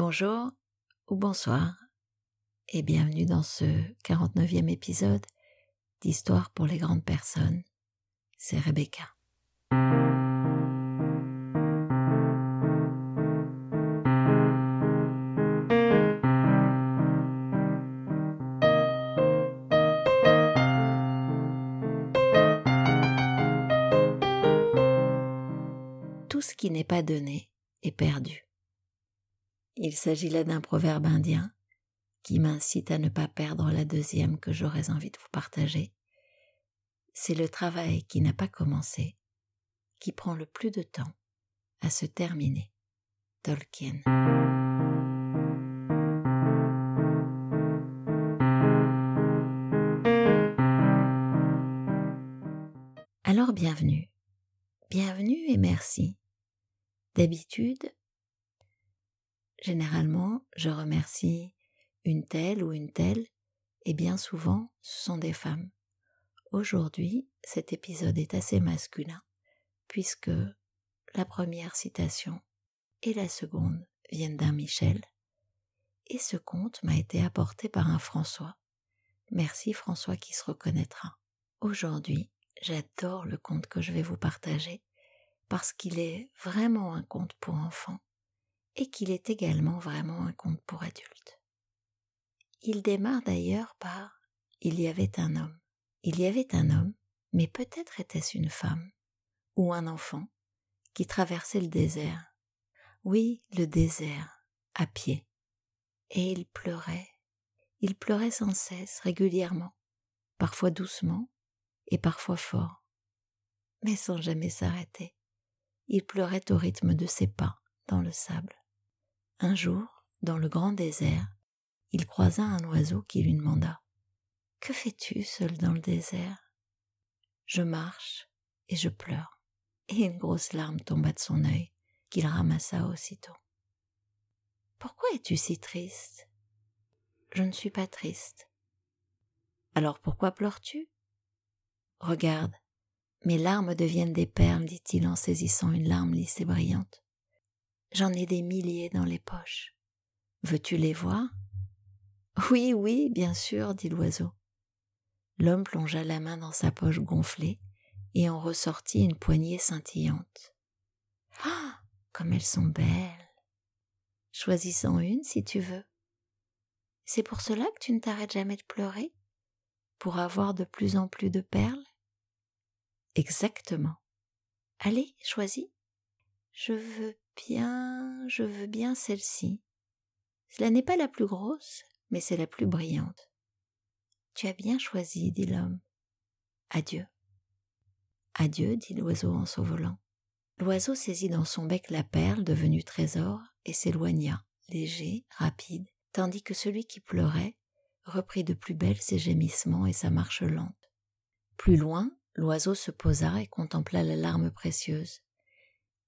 Bonjour ou bonsoir et bienvenue dans ce 49e épisode d'Histoire pour les grandes personnes. C'est Rebecca. Tout ce qui n'est pas donné est perdu. Il s'agit là d'un proverbe indien qui m'incite à ne pas perdre la deuxième que j'aurais envie de vous partager. C'est le travail qui n'a pas commencé, qui prend le plus de temps à se terminer. Tolkien. Alors bienvenue. Bienvenue et merci. D'habitude, Généralement, je remercie une telle ou une telle, et bien souvent, ce sont des femmes. Aujourd'hui, cet épisode est assez masculin, puisque la première citation et la seconde viennent d'un Michel, et ce conte m'a été apporté par un François. Merci François qui se reconnaîtra. Aujourd'hui, j'adore le conte que je vais vous partager, parce qu'il est vraiment un conte pour enfants et qu'il est également vraiment un conte pour adultes. Il démarre d'ailleurs par Il y avait un homme. Il y avait un homme, mais peut-être était-ce une femme ou un enfant qui traversait le désert. Oui, le désert, à pied. Et il pleurait. Il pleurait sans cesse, régulièrement, parfois doucement et parfois fort, mais sans jamais s'arrêter. Il pleurait au rythme de ses pas dans le sable. Un jour, dans le grand désert, il croisa un oiseau qui lui demanda Que fais-tu seul dans le désert? Je marche et je pleure. Et une grosse larme tomba de son œil, qu'il ramassa aussitôt. Pourquoi es-tu si triste Je ne suis pas triste. Alors pourquoi pleures-tu Regarde, mes larmes deviennent des perles, dit-il en saisissant une larme lisse et brillante. J'en ai des milliers dans les poches. Veux-tu les voir? Oui, oui, bien sûr, dit l'oiseau. L'homme plongea la main dans sa poche gonflée et en ressortit une poignée scintillante. Ah Comme elles sont belles Choisis-en une si tu veux. C'est pour cela que tu ne t'arrêtes jamais de pleurer? Pour avoir de plus en plus de perles? Exactement. Allez, choisis. Je veux bien, je veux bien celle-ci. Cela n'est pas la plus grosse, mais c'est la plus brillante. Tu as bien choisi, dit l'homme. Adieu. Adieu, dit l'oiseau en s'envolant. L'oiseau saisit dans son bec la perle devenue trésor et s'éloigna, léger, rapide, tandis que celui qui pleurait reprit de plus belle ses gémissements et sa marche lente. Plus loin, l'oiseau se posa et contempla la larme précieuse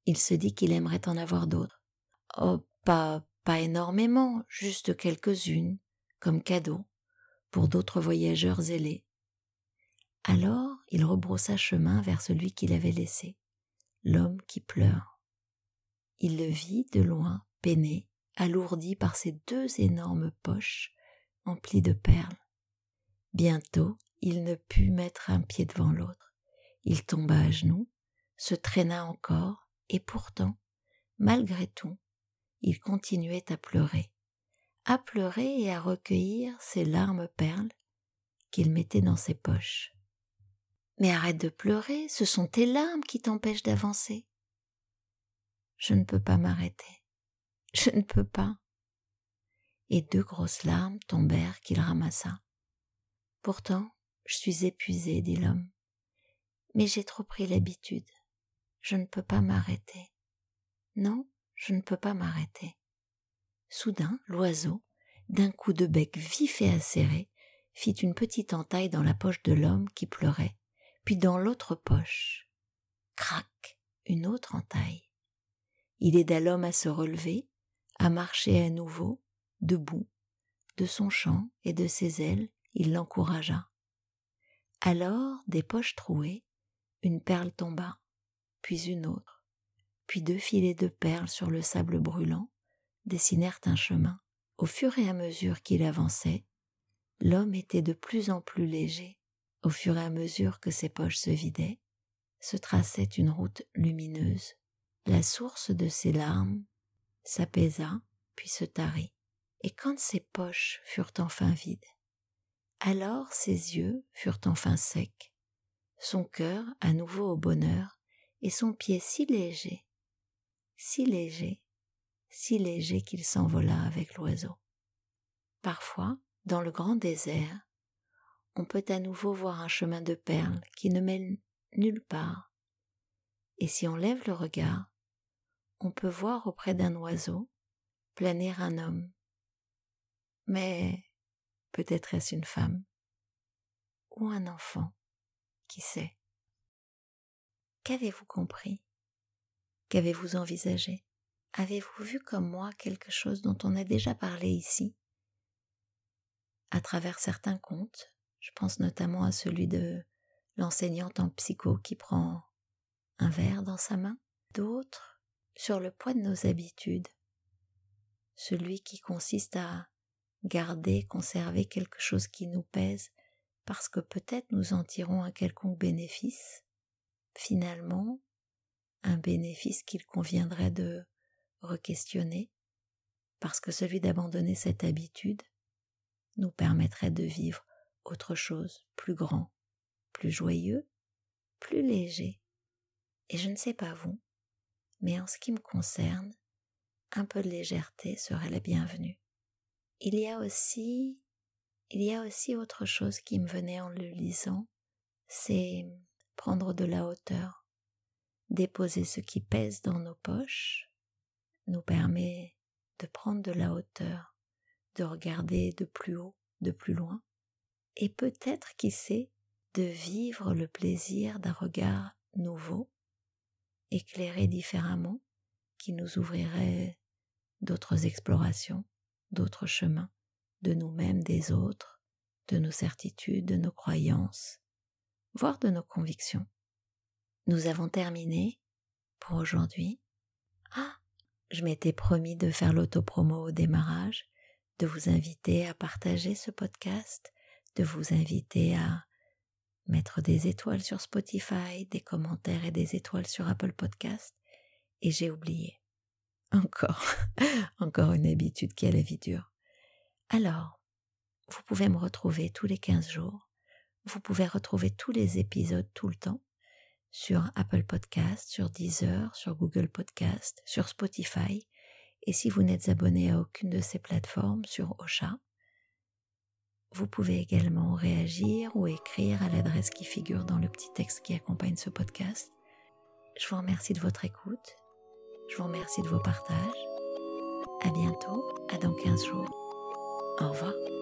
il se dit qu'il aimerait en avoir d'autres. Oh, pas, pas énormément, juste quelques-unes, comme cadeau, pour d'autres voyageurs zélés. Alors il rebroussa chemin vers celui qu'il avait laissé, l'homme qui pleure. Il le vit de loin, peiné, alourdi par ses deux énormes poches emplies de perles. Bientôt il ne put mettre un pied devant l'autre. Il tomba à genoux, se traîna encore, et pourtant, malgré tout, il continuait à pleurer, à pleurer et à recueillir ses larmes perles qu'il mettait dans ses poches. Mais arrête de pleurer, ce sont tes larmes qui t'empêchent d'avancer. Je ne peux pas m'arrêter. Je ne peux pas. Et deux grosses larmes tombèrent qu'il ramassa. Pourtant, je suis épuisé, dit l'homme. Mais j'ai trop pris l'habitude je ne peux pas m'arrêter. Non, je ne peux pas m'arrêter. Soudain, l'oiseau, d'un coup de bec vif et acéré, fit une petite entaille dans la poche de l'homme qui pleurait, puis dans l'autre poche. Crac, une autre entaille. Il aida l'homme à se relever, à marcher à nouveau, debout. De son chant et de ses ailes, il l'encouragea. Alors, des poches trouées, une perle tomba puis une autre, puis deux filets de perles sur le sable brûlant, dessinèrent un chemin. Au fur et à mesure qu'il avançait, l'homme était de plus en plus léger. Au fur et à mesure que ses poches se vidaient, se traçait une route lumineuse. La source de ses larmes s'apaisa, puis se tarit. Et quand ses poches furent enfin vides, alors ses yeux furent enfin secs, son cœur à nouveau au bonheur, et son pied si léger, si léger, si léger qu'il s'envola avec l'oiseau. Parfois, dans le grand désert, on peut à nouveau voir un chemin de perles qui ne mène nulle part. Et si on lève le regard, on peut voir auprès d'un oiseau planer un homme. Mais peut-être est-ce une femme ou un enfant, qui sait? Qu'avez-vous compris? Qu'avez-vous envisagé? Avez-vous vu comme moi quelque chose dont on a déjà parlé ici? À travers certains contes, je pense notamment à celui de l'enseignante en psycho qui prend un verre dans sa main, d'autres sur le poids de nos habitudes, celui qui consiste à garder, conserver quelque chose qui nous pèse, parce que peut-être nous en tirons un quelconque bénéfice, finalement, un bénéfice qu'il conviendrait de re-questionner, parce que celui d'abandonner cette habitude nous permettrait de vivre autre chose, plus grand, plus joyeux, plus léger. Et je ne sais pas vous, mais en ce qui me concerne, un peu de légèreté serait la bienvenue. Il y a aussi, il y a aussi autre chose qui me venait en le lisant, c'est prendre de la hauteur, déposer ce qui pèse dans nos poches, nous permet de prendre de la hauteur, de regarder de plus haut, de plus loin, et peut-être, qui sait, de vivre le plaisir d'un regard nouveau, éclairé différemment, qui nous ouvrirait d'autres explorations, d'autres chemins, de nous-mêmes, des autres, de nos certitudes, de nos croyances, voire de nos convictions. Nous avons terminé pour aujourd'hui. Ah, je m'étais promis de faire l'autopromo au démarrage, de vous inviter à partager ce podcast, de vous inviter à mettre des étoiles sur Spotify, des commentaires et des étoiles sur Apple Podcast, et j'ai oublié. Encore, encore une habitude qui a la vie dure. Alors, vous pouvez me retrouver tous les 15 jours. Vous pouvez retrouver tous les épisodes tout le temps sur Apple Podcast, sur Deezer, sur Google Podcast, sur Spotify. Et si vous n'êtes abonné à aucune de ces plateformes, sur Ocha, vous pouvez également réagir ou écrire à l'adresse qui figure dans le petit texte qui accompagne ce podcast. Je vous remercie de votre écoute. Je vous remercie de vos partages. À bientôt, à dans 15 jours. Au revoir.